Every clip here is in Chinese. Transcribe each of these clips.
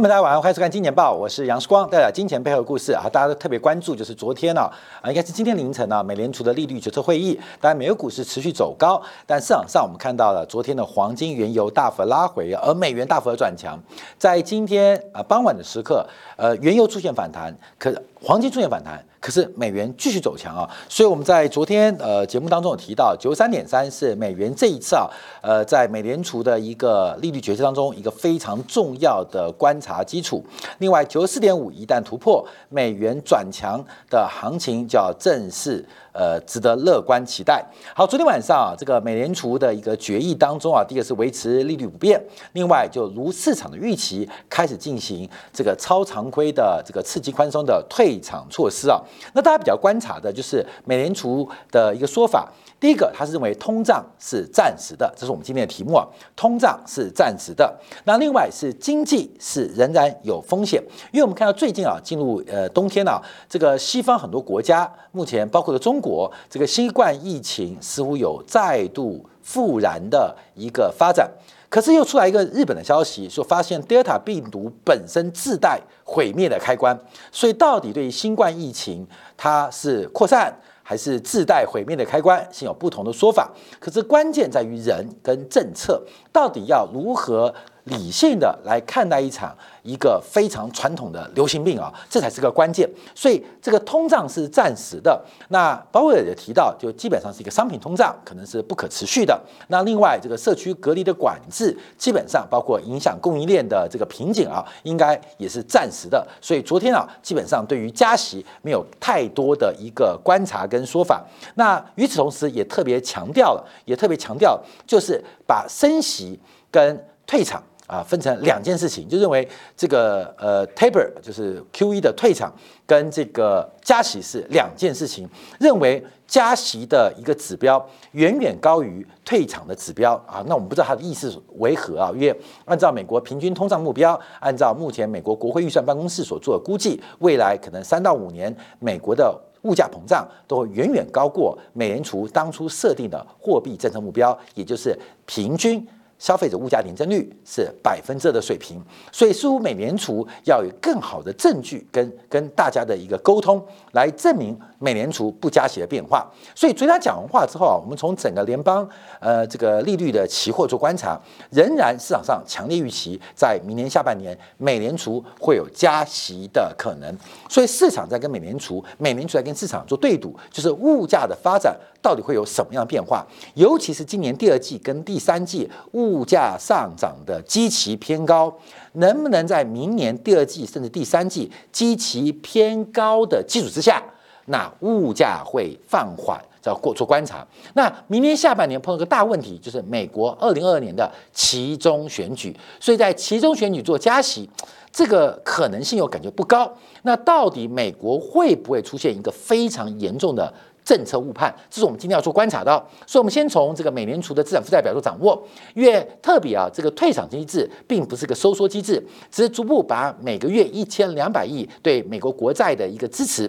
那么大家晚上欢迎收看《金钱报》，我是杨世光，带来金钱背后的故事啊！大家都特别关注，就是昨天呢啊，应该是今天凌晨呢，美联储的利率决策会议，当然美国股市持续走高，但市场上我们看到了昨天的黄金、原油大幅拉回，而美元大幅的转强，在今天啊傍晚的时刻，呃，原油出现反弹，可黄金出现反弹。可是美元继续走强啊，所以我们在昨天呃节目当中有提到，九十三点三是美元这一次啊，呃，在美联储的一个利率决策当中一个非常重要的观察基础。另外九十四点五一旦突破，美元转强的行情就要正式。呃，值得乐观期待。好，昨天晚上啊，这个美联储的一个决议当中啊，第一个是维持利率不变，另外就如市场的预期，开始进行这个超常规的这个刺激宽松的退场措施啊。那大家比较观察的就是美联储的一个说法。第一个，他是认为通胀是暂时的，这是我们今天的题目啊。通胀是暂时的。那另外是经济是仍然有风险，因为我们看到最近啊，进入呃冬天啊，这个西方很多国家目前包括了中国，这个新冠疫情似乎有再度复燃的一个发展。可是又出来一个日本的消息，说发现 Delta 病毒本身自带毁灭的开关，所以到底对于新冠疫情它是扩散？还是自带毁灭的开关，现有不同的说法。可是关键在于人跟政策到底要如何理性的来看待一场。一个非常传统的流行病啊，这才是个关键。所以这个通胀是暂时的。那鲍威尔也提到，就基本上是一个商品通胀，可能是不可持续的。那另外这个社区隔离的管制，基本上包括影响供应链的这个瓶颈啊，应该也是暂时的。所以昨天啊，基本上对于加息没有太多的一个观察跟说法。那与此同时，也特别强调了，也特别强调，就是把升息跟退场。啊，分成两件事情，就认为这个呃，taper 就是 Q E 的退场跟这个加息是两件事情，认为加息的一个指标远远高于退场的指标啊。那我们不知道它的意思为何啊？因为按照美国平均通胀目标，按照目前美国国会预算办公室所做的估计，未来可能三到五年美国的物价膨胀都会远远高过美联储当初设定的货币政策目标，也就是平均。消费者物价年增率是百分之二的水平，所以似乎美联储要有更好的证据跟跟大家的一个沟通，来证明美联储不加息的变化。所以，昨天讲完话之后啊，我们从整个联邦呃这个利率的期货做观察，仍然市场上强烈预期在明年下半年美联储会有加息的可能。所以市场在跟美联储，美联储在跟市场做对赌，就是物价的发展到底会有什么样的变化？尤其是今年第二季跟第三季物物价上涨的基期偏高，能不能在明年第二季甚至第三季基期偏高的基础之下，那物价会放缓，要过做观察。那明年下半年碰到个大问题，就是美国二零二二年的其中选举，所以在其中选举做加息，这个可能性又感觉不高。那到底美国会不会出现一个非常严重的？政策误判，这是我们今天要做观察的。所以，我们先从这个美联储的资产负债表做掌握。因为特别啊，这个退场机制并不是个收缩机制，只是逐步把每个月一千两百亿对美国国债的一个支持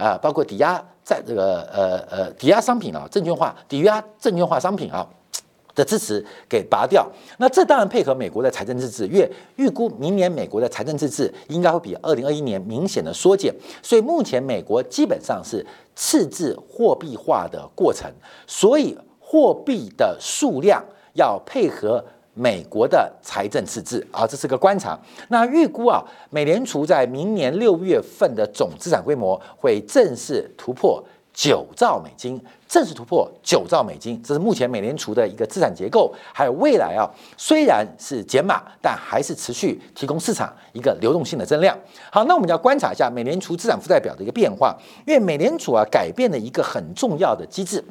啊，包括抵押在这个呃呃抵押商品啊，证券化抵押证券化商品啊。的支持给拔掉，那这当然配合美国的财政自治，因为预估明年美国的财政自治应该会比二零二一年明显的缩减，所以目前美国基本上是赤字货币化的过程，所以货币的数量要配合美国的财政赤字啊，这是个观察。那预估啊，美联储在明年六月份的总资产规模会正式突破。九兆美金正式突破九兆美金，这是目前美联储的一个资产结构。还有未来啊，虽然是减码，但还是持续提供市场一个流动性的增量。好，那我们就要观察一下美联储资产负债表的一个变化，因为美联储啊改变了一个很重要的机制，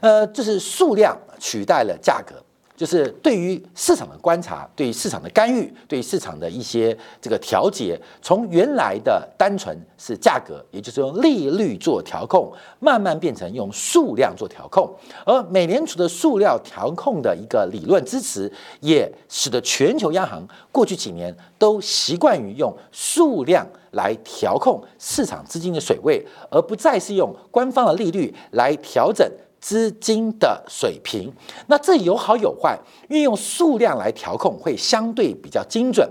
呃，就是数量取代了价格。就是对于市场的观察，对于市场的干预，对于市场的一些这个调节，从原来的单纯是价格，也就是用利率做调控，慢慢变成用数量做调控。而美联储的数量调控的一个理论支持，也使得全球央行过去几年都习惯于用数量来调控市场资金的水位，而不再是用官方的利率来调整。资金的水平。那这有好有坏，运用数量来调控会相对比较精准，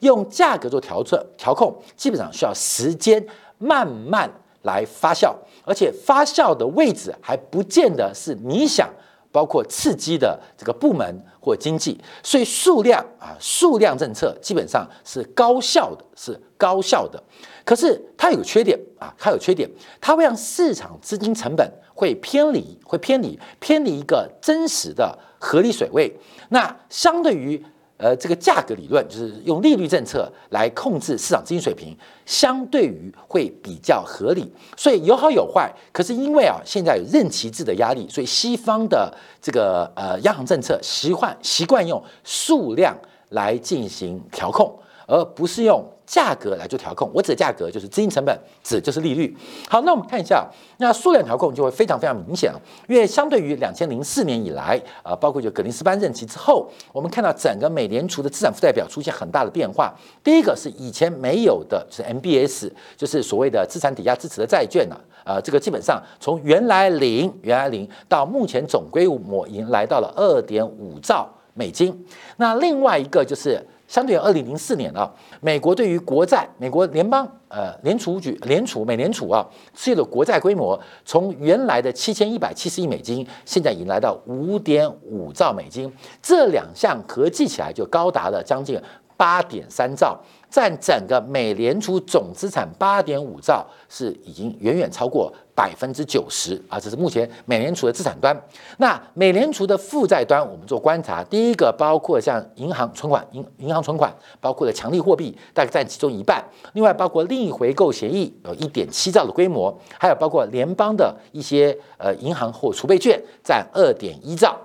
用价格做调整调控，基本上需要时间慢慢来发酵，而且发酵的位置还不见得是你想。包括刺激的这个部门或经济，所以数量啊，数量政策基本上是高效的，是高效的。可是它有缺点啊，它有缺点，它会让市场资金成本会偏离，会偏离，偏离一个真实的合理水位。那相对于。呃，这个价格理论就是用利率政策来控制市场资金水平，相对于会比较合理，所以有好有坏。可是因为啊，现在有任期制的压力，所以西方的这个呃央行政策习惯习惯用数量来进行调控，而不是用。价格来做调控，我指的价格就是资金成本，指就是利率。好，那我们看一下，那数量调控就会非常非常明显了，因为相对于两千零四年以来，呃，包括就格林斯潘任期之后，我们看到整个美联储的资产负债表出现很大的变化。第一个是以前没有的，就是 MBS，就是所谓的资产抵押支持的债券呢，呃，这个基本上从原来零，原来零到目前总规模已经来到了二点五兆美金。那另外一个就是。相对于二零零四年啊，美国对于国债，美国联邦呃联储局联储美联储啊，持有的国债规模从原来的七千一百七十亿美金，现在已经来到五点五兆美金，这两项合计起来就高达了将近八点三兆。占整个美联储总资产八点五兆，是已经远远超过百分之九十啊！这是目前美联储的资产端。那美联储的负债端，我们做观察，第一个包括像银行存款、银银行存款，包括的强力货币，大概占其中一半。另外，包括利益回购协议有一点七兆的规模，还有包括联邦的一些呃银行或储备券，占二点一兆。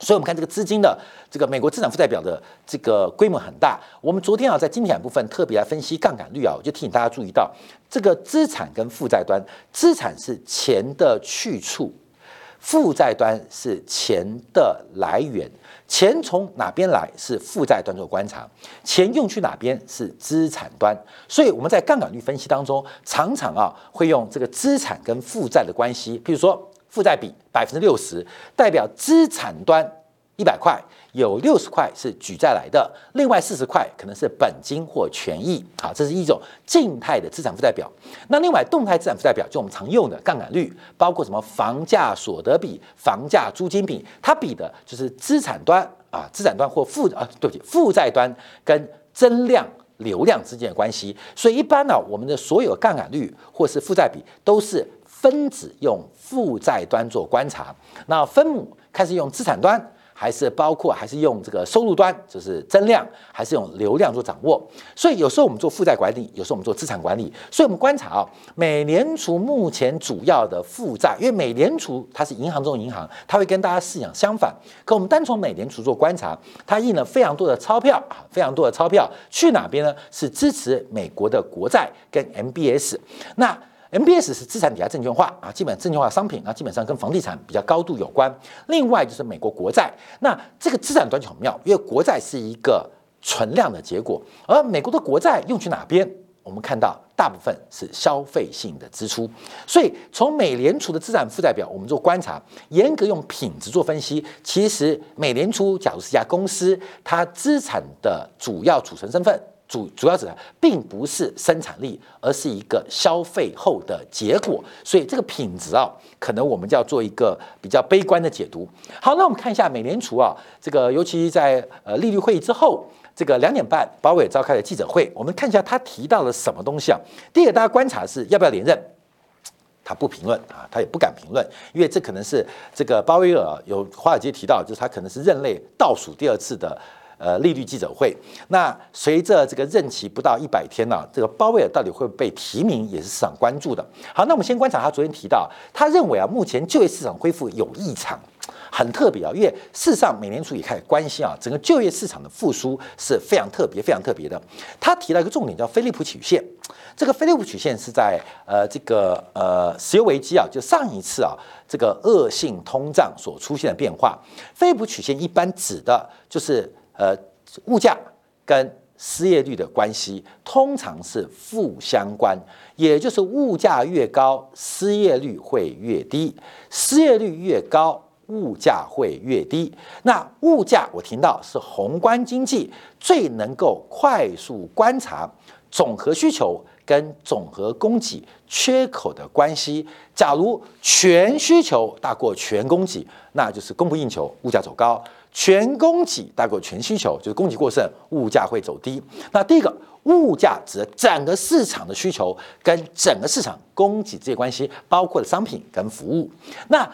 所以，我们看这个资金的这个美国资产负债表的这个规模很大。我们昨天啊，在经典部分特别来分析杠杆率啊，我就提醒大家注意到，这个资产跟负债端，资产是钱的去处，负债端是钱的来源。钱从哪边来是负债端做观察，钱用去哪边是资产端。所以我们在杠杆率分析当中，常常啊会用这个资产跟负债的关系，比如说。负债比百分之六十，代表资产端一百块，有六十块是举债来的，另外四十块可能是本金或权益。好，这是一种静态的资产负债表。那另外动态资产负债表就我们常用的杠杆率，包括什么房价所得比、房价租金比，它比的就是资产端啊，资产端或负啊，对不起，负债端跟增量流量之间的关系。所以一般呢，我们的所有杠杆率或是负债比都是。分子用负债端做观察，那分母开始用资产端，还是包括还是用这个收入端，就是增量，还是用流量做掌握？所以有时候我们做负债管理，有时候我们做资产管理。所以我们观察啊，美联储目前主要的负债，因为美联储它是银行中的银行，它会跟大家思想相反。可我们单从美联储做观察，它印了非常多的钞票啊，非常多的钞票去哪边呢？是支持美国的国债跟 MBS。那 MBS 是资产抵押证券化啊，基本证券化商品啊，基本上跟房地产比较高度有关。另外就是美国国债，那这个资产端就很妙，因为国债是一个存量的结果，而美国的国债用去哪边？我们看到大部分是消费性的支出。所以从美联储的资产负债表，我们做观察，严格用品质做分析，其实美联储假如是一家公司，它资产的主要组成身份。主主要指的并不是生产力，而是一个消费后的结果，所以这个品质啊，可能我们就要做一个比较悲观的解读。好，那我们看一下美联储啊，这个尤其在呃利率会议之后，这个两点半鲍威尔召开的记者会，我们看一下他提到了什么东西啊？第一个，大家观察是要不要连任，他不评论啊，他也不敢评论，因为这可能是这个鲍威尔有华尔街提到，就是他可能是任内倒数第二次的。呃，利率记者会，那随着这个任期不到一百天呢，这个鲍威尔到底会被提名，也是市场关注的。好，那我们先观察他昨天提到，他认为啊，目前就业市场恢复有异常，很特别啊，因为事实上美联储也开始关心啊，整个就业市场的复苏是非常特别、非常特别的。他提到一个重点叫菲利普曲线，这个菲利普曲线是在呃这个呃石油危机啊，就上一次啊这个恶性通胀所出现的变化。菲利普曲线一般指的就是。呃，物价跟失业率的关系通常是负相关，也就是物价越高，失业率会越低；失业率越高，物价会越低。那物价，我听到是宏观经济最能够快速观察总和需求跟总和供给缺口的关系。假如全需求大过全供给，那就是供不应求，物价走高。全供给大过全需求，就是供给过剩，物价会走低。那第一个，物价指整个市场的需求跟整个市场供给这些关系，包括了商品跟服务。那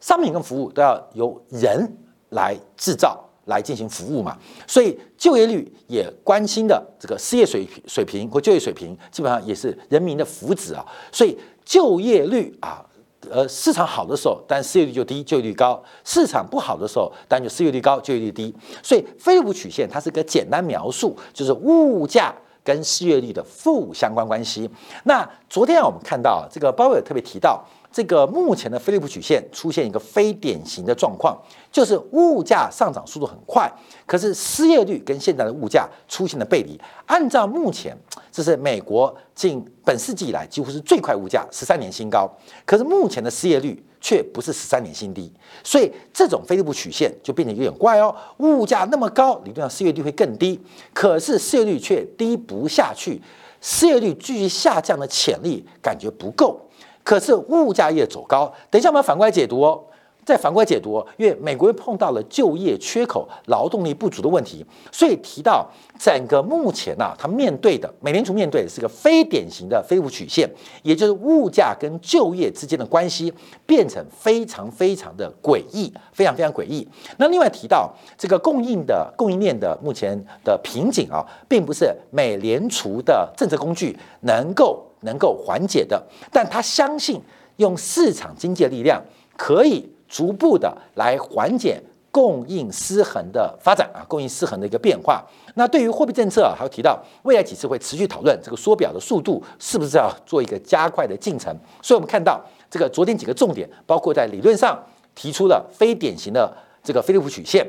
商品跟服务都要由人来制造、来进行服务嘛，所以就业率也关心的这个失业水水平或就业水平，基本上也是人民的福祉啊。所以就业率啊。呃，市场好的时候，但失业率就低，就业率高；市场不好的时候，但就失业率高，就业率低。所以，菲利普曲线它是个简单描述，就是物价跟失业率的负相关关系。那昨天啊，我们看到这个鲍威尔特别提到。这个目前的菲利普曲线出现一个非典型的状况，就是物价上涨速度很快，可是失业率跟现在的物价出现了背离。按照目前，这是美国近本世纪以来几乎是最快物价，十三年新高。可是目前的失业率却不是十三年新低，所以这种菲利普曲线就变得有点怪哦。物价那么高，理论上失业率会更低，可是失业率却低不下去，失业率继续下降的潜力感觉不够。可是物价越走高，等一下我们反过来解读哦，再反过来解读，因为美国又碰到了就业缺口、劳动力不足的问题，所以提到整个目前呐，它面对的美联储面对的是个非典型的非物曲线，也就是物价跟就业之间的关系变成非常非常的诡异，非常非常诡异。那另外提到这个供应的供应链的目前的瓶颈啊，并不是美联储的政策工具能够。能够缓解的，但他相信用市场经济的力量可以逐步的来缓解供应失衡的发展啊，供应失衡的一个变化。那对于货币政策啊，还有提到未来几次会持续讨论这个缩表的速度是不是要做一个加快的进程。所以，我们看到这个昨天几个重点，包括在理论上提出了非典型的这个菲利普曲线，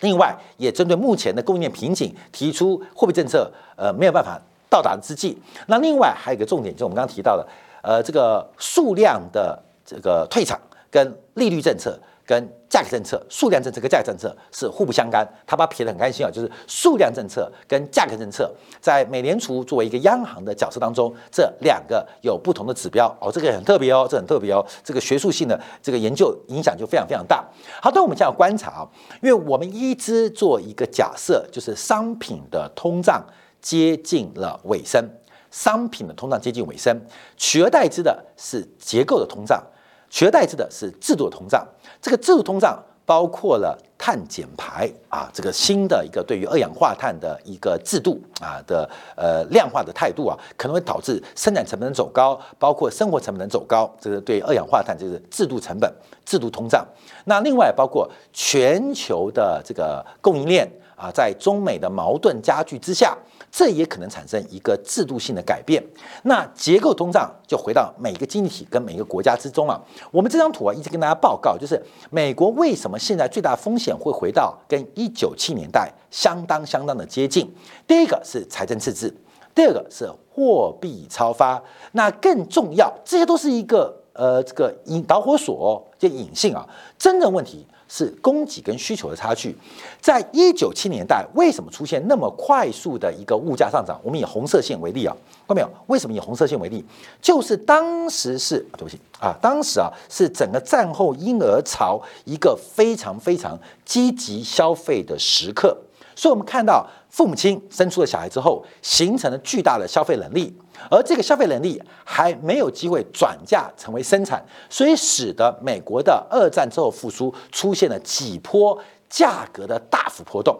另外也针对目前的供应链瓶颈提出货币政策呃没有办法。到达之际，那另外还有一个重点，就是我们刚刚提到的，呃，这个数量的这个退场跟利率政策跟价格政策，数量政策跟价格政策是互不相干。他把撇得很开心啊，就是数量政策跟价格政策在美联储作为一个央行的角色当中，这两个有不同的指标哦，这个很特别哦，这很特别哦，这个学术性的这个研究影响就非常非常大。好，那我们现在观察啊，因为我们一直做一个假设，就是商品的通胀。接近了尾声，商品的通胀接近尾声，取而代之的是结构的通胀，取而代之的是制度的通胀。这个制度通胀包括了碳减排啊，这个新的一个对于二氧化碳的一个制度啊的呃量化的态度啊，可能会导致生产成本走高，包括生活成本走高。这个对二氧化碳就是制度成本、制度通胀。那另外包括全球的这个供应链啊，在中美的矛盾加剧之下。这也可能产生一个制度性的改变。那结构通胀就回到每个经济体跟每个国家之中啊。我们这张图啊，一直跟大家报告，就是美国为什么现在最大风险会回到跟一九七年代相当相当的接近。第一个是财政赤字，第二个是货币超发。那更重要，这些都是一个呃这个引导火索，这隐性啊。真正问题。是供给跟需求的差距，在一九七年代为什么出现那么快速的一个物价上涨？我们以红色线为例啊，看到没有？为什么以红色线为例？就是当时是对不起啊，当时啊是整个战后婴儿潮一个非常非常积极消费的时刻，所以我们看到父母亲生出了小孩之后，形成了巨大的消费能力。而这个消费能力还没有机会转嫁成为生产，所以使得美国的二战之后复苏出现了几波价格的大幅波动。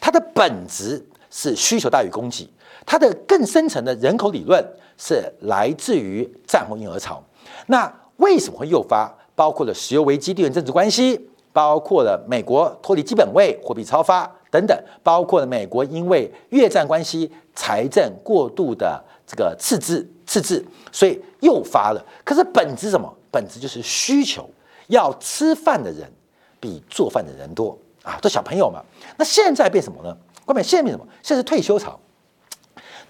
它的本质是需求大于供给，它的更深层的人口理论是来自于战后婴儿潮。那为什么会诱发？包括了石油危机、地缘政治关系，包括了美国脱离基本位、货币超发等等，包括了美国因为越战关系财政过度的。这个赤字，赤字，所以诱发了。可是本质什么？本质就是需求，要吃饭的人比做饭的人多啊，这小朋友嘛。那现在变什么呢？关键现在变什么？现在是退休潮。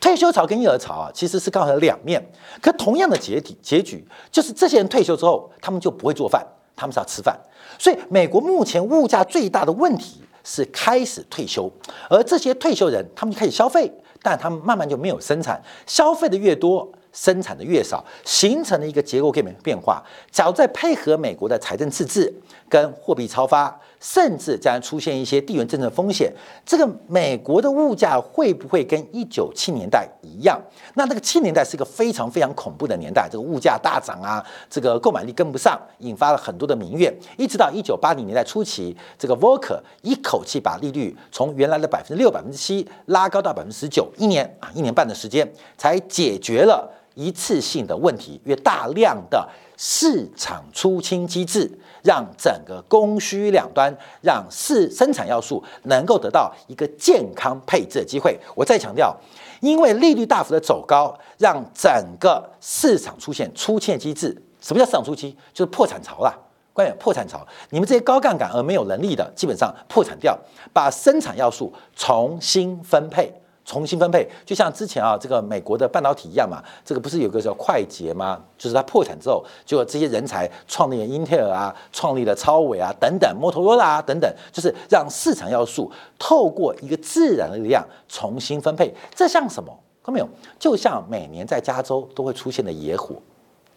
退休潮跟婴儿潮啊，其实是刚好两面。可同样的结体结局，就是这些人退休之后，他们就不会做饭，他们是要吃饭。所以美国目前物价最大的问题是开始退休，而这些退休人，他们就开始消费，但他们慢慢就没有生产，消费的越多。生产的越少，形成了一个结构变变化。假如再配合美国的财政赤字跟货币超发，甚至将出现一些地缘政治风险，这个美国的物价会不会跟一九七年代一样？那那个七年代是一个非常非常恐怖的年代，这个物价大涨啊，这个购买力跟不上，引发了很多的民怨。一直到一九八零年代初期，这个 v o k e r 一口气把利率从原来的百分之六、百分之七拉高到百分之十九，一年啊，一年半的时间才解决了。一次性的问题，越大量的市场出清机制，让整个供需两端，让市生产要素能够得到一个健康配置的机会。我再强调，因为利率大幅的走高，让整个市场出现出清机制。什么叫市场出清？就是破产潮啦。关键破产潮，你们这些高杠杆而没有能力的，基本上破产掉，把生产要素重新分配。重新分配，就像之前啊，这个美国的半导体一样嘛，这个不是有个叫快捷吗？就是它破产之后，就这些人才创立了英特尔啊，创立了超伟啊，等等，摩托罗拉啊，等等，就是让市场要素透过一个自然的力量重新分配。这像什么？看到没有？就像每年在加州都会出现的野火。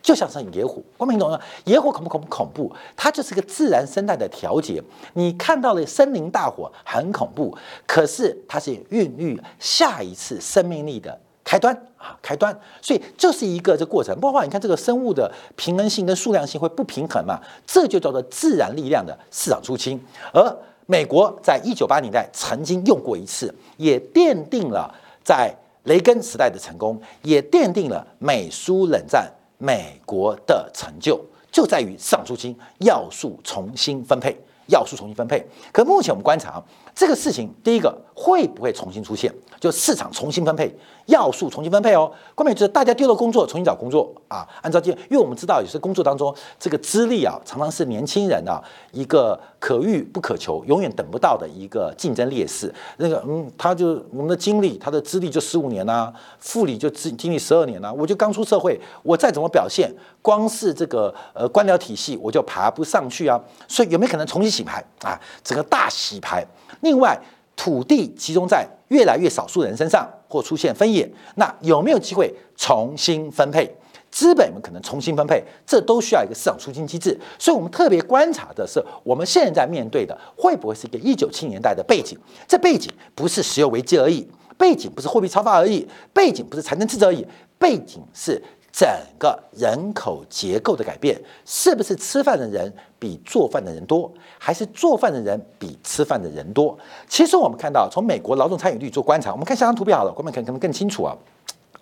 就像是野火，光明懂吗？野火恐不恐恐怖？它就是个自然生态的调节。你看到了森林大火很恐怖，可是它是孕育下一次生命力的开端啊，开端。所以这是一个这过程。包括你看这个生物的平衡性跟数量性会不平衡嘛？这就叫做自然力量的市场出清。而美国在一九八年代曾经用过一次，也奠定了在雷根时代的成功，也奠定了美苏冷战。美国的成就就在于上述金，要素重新分配，要素重新分配。可目前我们观察这个事情，第一个会不会重新出现？就市场重新分配。要素重新分配哦，关键就是大家丢了工作，重新找工作啊。按照这，因为我们知道有些工作当中，这个资历啊，常常是年轻人啊一个可遇不可求、永远等不到的一个竞争劣势。那个嗯，他就我们的经历，他的资历就十五年呐，副理就经经历十二年呐。我就刚出社会，我再怎么表现，光是这个呃官僚体系，我就爬不上去啊。所以有没有可能重新洗牌啊？整个大洗牌。另外。土地集中在越来越少数人身上，或出现分野，那有没有机会重新分配资本们？可能重新分配，这都需要一个市场出清机制。所以，我们特别观察的是，我们现在面对的会不会是一个一九七年代的背景？这背景不是石油危机而已，背景不是货币超发而已，背景不是财政赤字而已，背景是。整个人口结构的改变，是不是吃饭的人比做饭的人多，还是做饭的人比吃饭的人多？其实我们看到，从美国劳动参与率做观察，我们看下张图表好了，观众可能可能更清楚啊。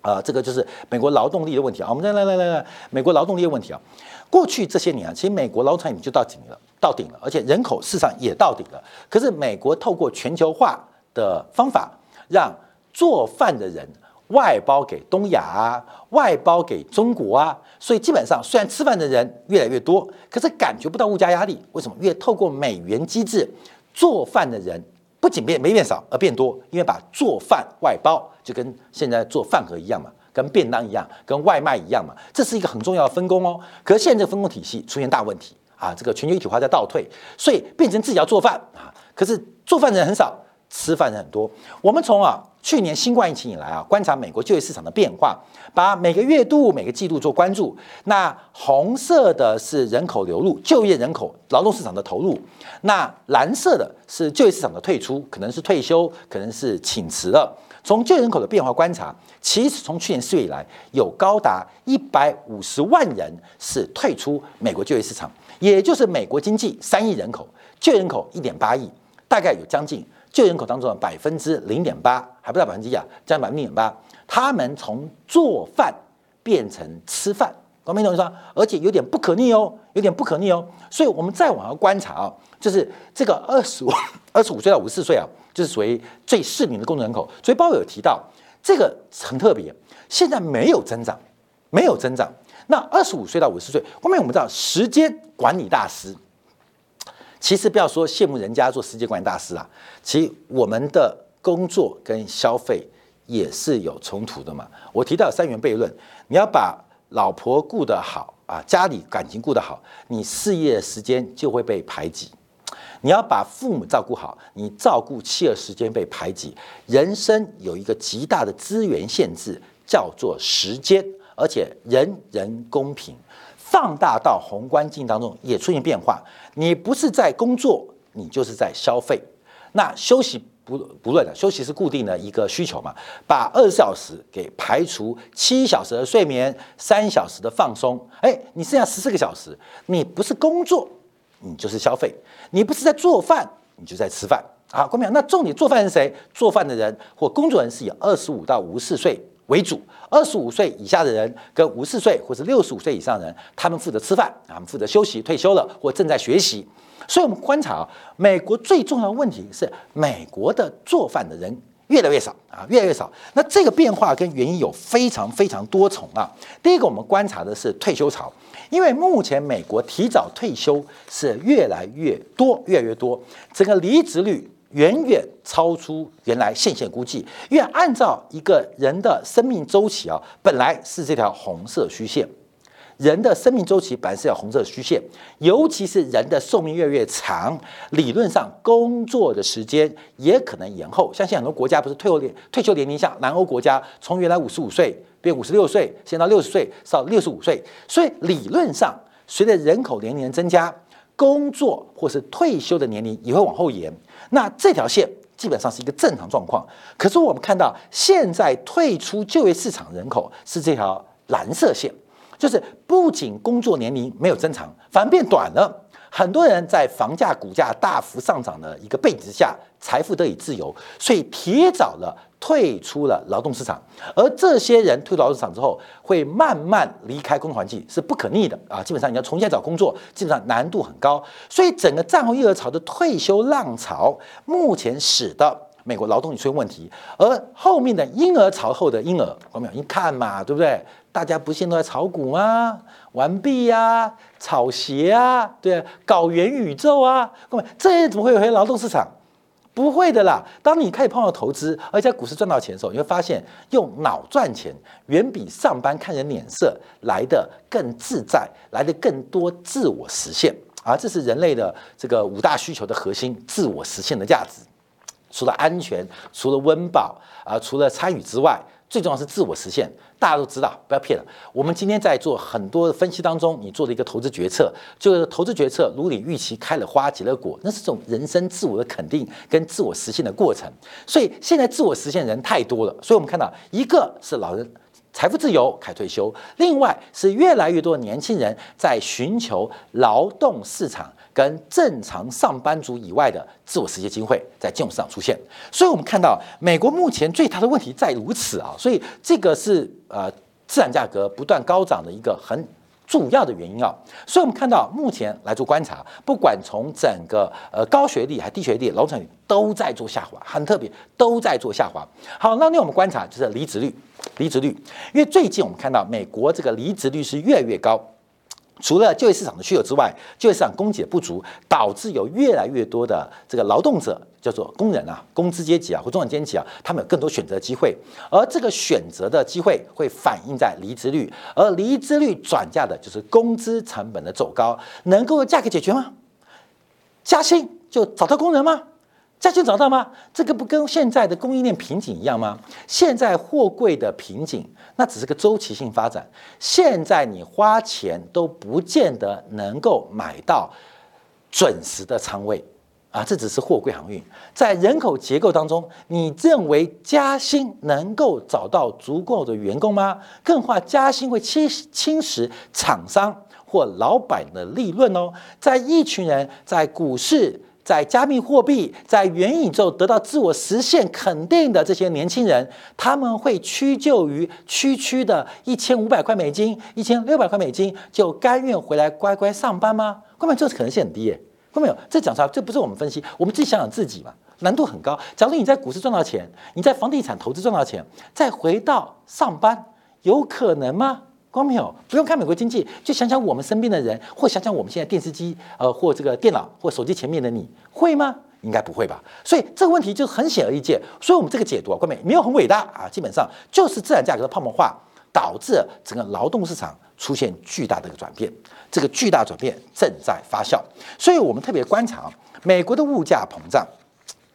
呃，这个就是美国劳动力的问题啊。我们再来来来来，美国劳动力的问题啊。过去这些年啊，其实美国劳动参与就到顶了，到顶了，而且人口市场也到顶了。可是美国透过全球化的方法，让做饭的人。外包给东亚啊，外包给中国啊，所以基本上虽然吃饭的人越来越多，可是感觉不到物价压力。为什么？越透过美元机制，做饭的人不仅变没变少，而变多，因为把做饭外包，就跟现在做饭盒一样嘛，跟便当一样，跟外卖一样嘛，这是一个很重要的分工哦。可是现在这个分工体系出现大问题啊，这个全球一体化在倒退，所以变成自己要做饭啊，可是做饭的人很少。吃饭人很多，我们从啊去年新冠疫情以来啊，观察美国就业市场的变化，把每个月度、每个季度做关注。那红色的是人口流入、就业人口、劳动市场的投入；那蓝色的是就业市场的退出，可能是退休，可能是请辞了。从就业人口的变化观察，其实从去年四月以来，有高达一百五十万人是退出美国就业市场，也就是美国经济三亿人口，就业人口一点八亿，大概有将近。就人口当中的百分之零点八，还不到百分之一啊，占百分之零点八。他们从做饭变成吃饭，懂没懂意思？而且有点不可逆哦，有点不可逆哦。所以我们再往下观察啊，就是这个二十五、二十五岁到五十四岁啊，就是属于最适龄的工作人口。所以包有提到这个很特别，现在没有增长，没有增长。那二十五岁到五十岁，后面我们知道时间管理大师。其实不要说羡慕人家做世界管理大师啊，其实我们的工作跟消费也是有冲突的嘛。我提到三元悖论，你要把老婆顾得好啊，家里感情顾得好，你事业时间就会被排挤；你要把父母照顾好，你照顾妻儿时间被排挤。人生有一个极大的资源限制，叫做时间，而且人人公平。放大到宏观境当中也出现变化，你不是在工作，你就是在消费。那休息不不论的，休息是固定的一个需求嘛，把二十四小时给排除七小时的睡眠，三小时的放松，哎，你剩下十四个小时，你不是工作，你就是消费；你不是在做饭，你就在吃饭。好，郭明，那重点做饭是谁？做饭的人或工作人是以二十五到五十四岁。为主，二十五岁以下的人跟五十岁或者六十五岁以上的人，他们负责吃饭，他们负责休息，退休了或正在学习。所以，我们观察啊，美国最重要的问题是，美国的做饭的人越来越少啊，越来越少。那这个变化跟原因有非常非常多重啊。第一个，我们观察的是退休潮，因为目前美国提早退休是越来越多，越来越多，整个离职率。远远超出原来现线估计，因为按照一个人的生命周期啊，本来是这条红色虚线，人的生命周期本来是条红色虚线，尤其是人的寿命越来越长，理论上工作的时间也可能延后。像现在很多国家不是退休年退休年龄像南欧国家从原来五十五岁变五十六岁，现在到六十岁到六十五岁，所以理论上随着人口年龄的增加，工作或是退休的年龄也会往后延。那这条线基本上是一个正常状况，可是我们看到现在退出就业市场人口是这条蓝色线，就是不仅工作年龄没有增长，反而变短了。很多人在房价、股价大幅上涨的一个背景之下，财富得以自由，所以提早了退出了劳动市场。而这些人退出劳动市场之后，会慢慢离开工作环境，是不可逆的啊！基本上你要重新找工作，基本上难度很高。所以整个战后婴儿潮的退休浪潮，目前使得美国劳动力出现问题，而后面的婴儿潮后的婴儿，我们一看嘛，对不对？大家不现都在炒股吗？玩币呀，炒鞋啊，对，搞元宇宙啊，各位，这怎么会有些劳动市场？不会的啦。当你开始碰到投资，而且在股市赚到钱的时候，你会发现用脑赚钱远比上班看人脸色来的更自在，来的更多自我实现啊！这是人类的这个五大需求的核心，自我实现的价值。除了安全，除了温饱啊，除了参与之外。最重要是自我实现，大家都知道，不要骗了。我们今天在做很多分析当中，你做的一个投资决策，就是投资决策如你预期开了花结了果，那是种人生自我的肯定跟自我实现的过程。所以现在自我实现人太多了，所以我们看到一个是老人。财富自由，开退休。另外是越来越多的年轻人在寻求劳动市场跟正常上班族以外的自我实现机会，在金融市场出现。所以，我们看到美国目前最大的问题在如此啊，所以这个是呃资产价格不断高涨的一个很。主要的原因啊，所以我们看到目前来做观察，不管从整个呃高学历还低学历，劳动率都在做下滑，很特别，都在做下滑。好，那令我们观察就是离职率，离职率，因为最近我们看到美国这个离职率是越来越高。除了就业市场的需求之外，就业市场供给不足，导致有越来越多的这个劳动者，叫做工人啊，工资阶级啊或中产阶级啊，他们有更多选择机会，而这个选择的机会会反映在离职率，而离职率转嫁的就是工资成本的走高，能够价格解决吗？加薪就找到工人吗？加薪找到吗？这个不跟现在的供应链瓶颈一样吗？现在货柜的瓶颈，那只是个周期性发展。现在你花钱都不见得能够买到准时的仓位啊！这只是货柜航运。在人口结构当中，你认为加薪能够找到足够的员工吗？更话加薪会侵侵蚀厂商或老板的利润哦。在一群人在股市。在加密货币、在元宇宙得到自我实现肯定的这些年轻人，他们会屈就于区区的一千五百块美金、一千六百块美金，就甘愿回来乖乖上班吗？根本这可能性很低耶。看到没有？这讲出来，这不是我们分析，我们自己想想自己嘛，难度很高。假如你在股市赚到钱，你在房地产投资赚到钱，再回到上班，有可能吗？光没有，不用看美国经济，就想想我们身边的人，或想想我们现在电视机，呃，或这个电脑或手机前面的你，会吗？应该不会吧？所以这个问题就很显而易见。所以我们这个解读啊，各位没有很伟大啊，基本上就是自然价格的泡沫化导致整个劳动市场出现巨大的一个转变，这个巨大转变正在发酵。所以我们特别观察美国的物价膨胀，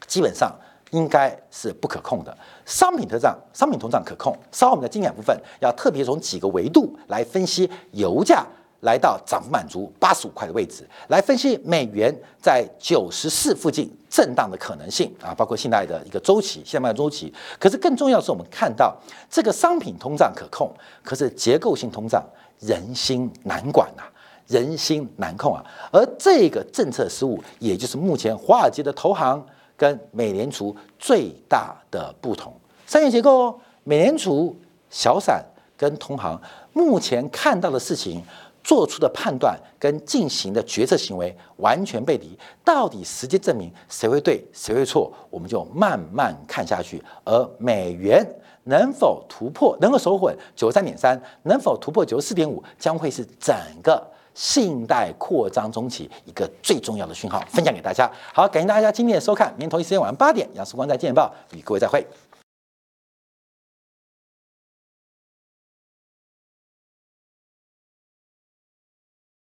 基本上应该是不可控的。商品通胀，商品通胀可控。稍后我们的精简部分要特别从几个维度来分析油价。来到涨幅满足八十五块的位置，来分析美元在九十四附近震荡的可能性啊，包括现在的一个周期，现在的周期。可是更重要的是我们看到这个商品通胀可控，可是结构性通胀人心难管呐，人心难控啊。而这个政策失误，也就是目前华尔街的投行跟美联储最大的不同。三元结构哦，美联储小散跟同行目前看到的事情。做出的判断跟进行的决策行为完全背离，到底时间证明谁会对谁会错，我们就慢慢看下去。而美元能否突破，能够守稳九十三点三，能否突破九十四点五，将会是整个信贷扩张中期一个最重要的讯号，分享给大家。好，感谢大家今天的收看，明天同一时间晚上八点，杨世光在《见报》与各位再会。